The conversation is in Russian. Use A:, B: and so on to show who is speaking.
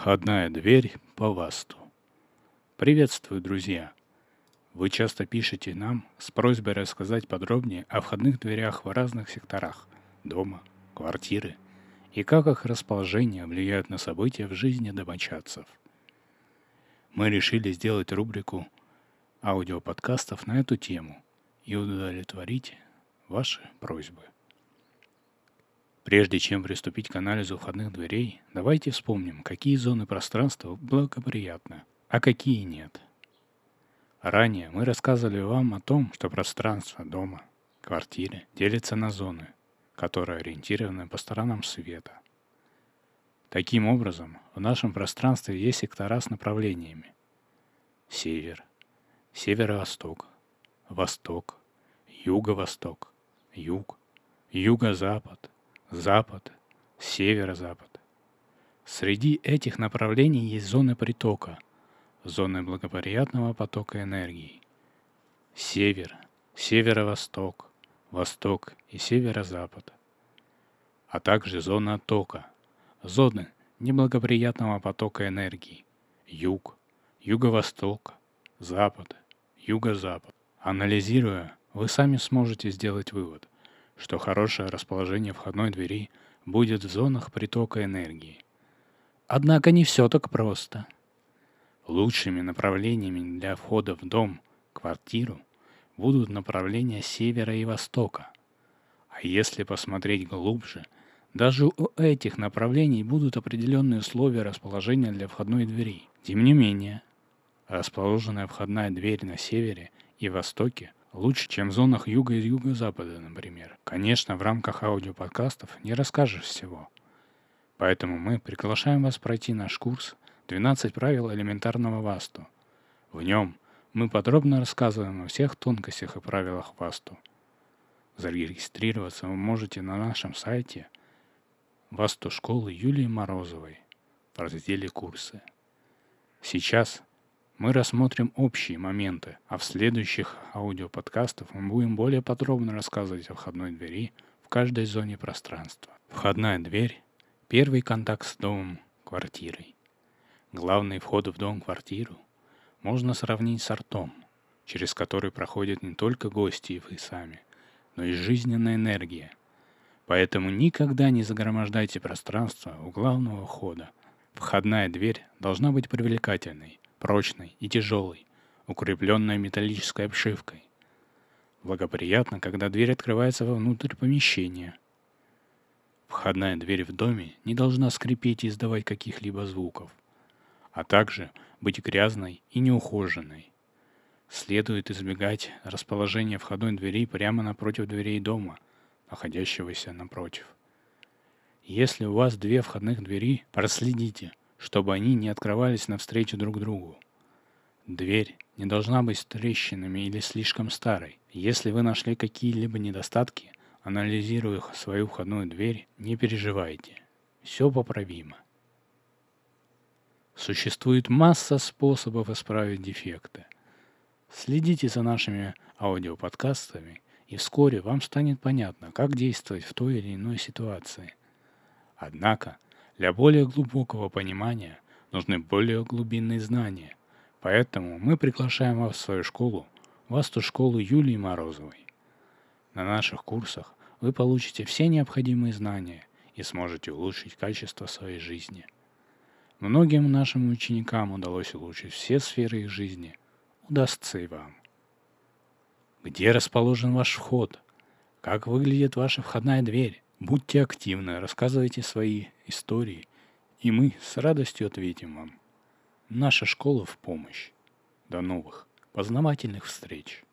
A: Входная дверь по ВАСТу. Приветствую, друзья! Вы часто пишете нам с просьбой рассказать подробнее о входных дверях в разных секторах дома, квартиры и как их расположение влияет на события в жизни домочадцев. Мы решили сделать рубрику аудиоподкастов на эту тему и удовлетворить ваши просьбы. Прежде чем приступить к анализу входных дверей, давайте вспомним, какие зоны пространства благоприятны, а какие нет. Ранее мы рассказывали вам о том, что пространство дома, квартиры делится на зоны, которые ориентированы по сторонам света. Таким образом, в нашем пространстве есть сектора с направлениями. Север, северо-восток, восток, юго-восток, юг, юго-запад, запад, северо-запад. Среди этих направлений есть зоны притока, зоны благоприятного потока энергии. Север, северо-восток, восток и северо-запад. А также зона оттока, зоны неблагоприятного потока энергии. Юг, юго-восток, запад, юго-запад. Анализируя, вы сами сможете сделать вывод – что хорошее расположение входной двери будет в зонах притока энергии. Однако не все так просто. Лучшими направлениями для входа в дом, квартиру, будут направления севера и востока. А если посмотреть глубже, даже у этих направлений будут определенные условия расположения для входной двери. Тем не менее, расположенная входная дверь на севере и востоке Лучше, чем в зонах юга и юго-запада, например. Конечно, в рамках аудиоподкастов не расскажешь всего. Поэтому мы приглашаем вас пройти наш курс «12 правил элементарного васту». В нем мы подробно рассказываем о всех тонкостях и правилах васту. Зарегистрироваться вы можете на нашем сайте Васту школы Юлии Морозовой в разделе «Курсы». Сейчас мы рассмотрим общие моменты, а в следующих аудиоподкастах мы будем более подробно рассказывать о входной двери в каждой зоне пространства. Входная дверь – первый контакт с домом, квартирой. Главный вход в дом-квартиру можно сравнить с ртом, через который проходят не только гости и вы сами, но и жизненная энергия. Поэтому никогда не загромождайте пространство у главного входа. Входная дверь должна быть привлекательной, прочной и тяжелой, укрепленной металлической обшивкой. Благоприятно, когда дверь открывается вовнутрь помещения. Входная дверь в доме не должна скрипеть и издавать каких-либо звуков, а также быть грязной и неухоженной. Следует избегать расположения входной двери прямо напротив дверей дома, находящегося напротив. Если у вас две входных двери, проследите, чтобы они не открывались навстречу друг другу. Дверь не должна быть трещинами или слишком старой. Если вы нашли какие-либо недостатки, анализируя свою входную дверь, не переживайте. Все поправимо. Существует масса способов исправить дефекты. Следите за нашими аудиоподкастами, и вскоре вам станет понятно, как действовать в той или иной ситуации. Однако – для более глубокого понимания нужны более глубинные знания. Поэтому мы приглашаем вас в свою школу, Васту школу Юлии Морозовой. На наших курсах вы получите все необходимые знания и сможете улучшить качество своей жизни. Многим нашим ученикам удалось улучшить все сферы их жизни. Удастся и вам. Где расположен ваш вход? Как выглядит ваша входная дверь? Будьте активны, рассказывайте свои истории, и мы с радостью ответим вам. Наша школа в помощь. До новых познавательных встреч!